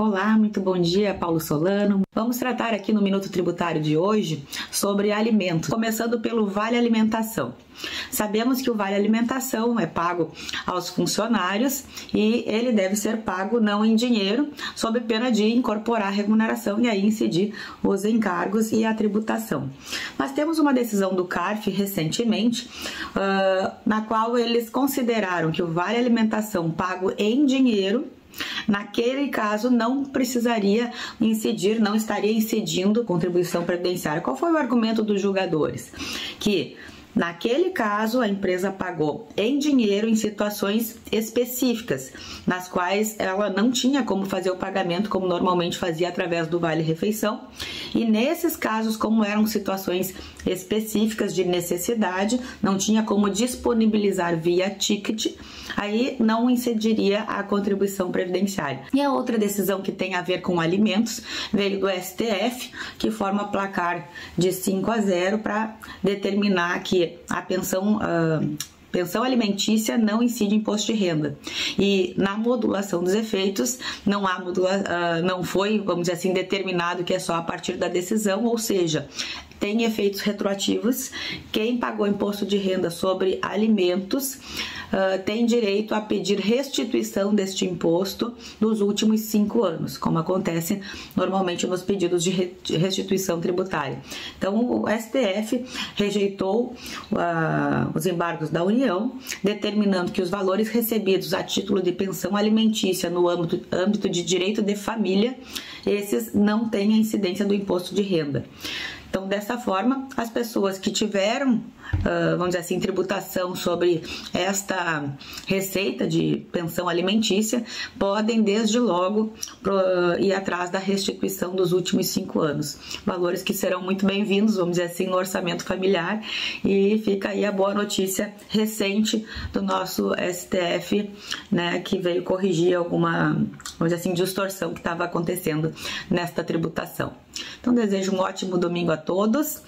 Olá, muito bom dia, Paulo Solano. Vamos tratar aqui no Minuto Tributário de hoje sobre alimentos, começando pelo Vale Alimentação. Sabemos que o Vale Alimentação é pago aos funcionários e ele deve ser pago não em dinheiro, sob pena de incorporar a remuneração e aí incidir os encargos e a tributação. Nós temos uma decisão do CARF recentemente, uh, na qual eles consideraram que o Vale Alimentação pago em dinheiro Naquele caso, não precisaria incidir, não estaria incidindo contribuição previdenciária. Qual foi o argumento dos julgadores? Que Naquele caso, a empresa pagou em dinheiro em situações específicas, nas quais ela não tinha como fazer o pagamento como normalmente fazia através do Vale Refeição. E nesses casos, como eram situações específicas de necessidade, não tinha como disponibilizar via ticket, aí não incidiria a contribuição previdenciária. E a outra decisão que tem a ver com alimentos veio do STF, que forma placar de 5 a 0 para determinar que a pensão. Uh, pensão alimentícia não incide imposto de renda. E na modulação dos efeitos, não há modula, uh, não foi, vamos dizer assim, determinado que é só a partir da decisão, ou seja, tem efeitos retroativos. Quem pagou imposto de renda sobre alimentos uh, tem direito a pedir restituição deste imposto nos últimos cinco anos, como acontece normalmente nos pedidos de restituição tributária. Então, o STF rejeitou uh, os embargos da União, determinando que os valores recebidos a título de pensão alimentícia no âmbito, âmbito de direito de família, esses não têm a incidência do imposto de renda. Então, dessa forma, as pessoas que tiveram uh, vamos dizer assim, tributação sobre esta receita de pensão alimentícia, podem desde logo pro, ir atrás da restituição dos últimos cinco anos. Valores que serão muito bem-vindos, vamos dizer assim, no orçamento familiar. E fica aí a boa notícia recente do nosso STF, né, que veio corrigir alguma, vamos dizer assim, distorção que estava acontecendo nesta tributação. Então, desejo um ótimo domingo a todos.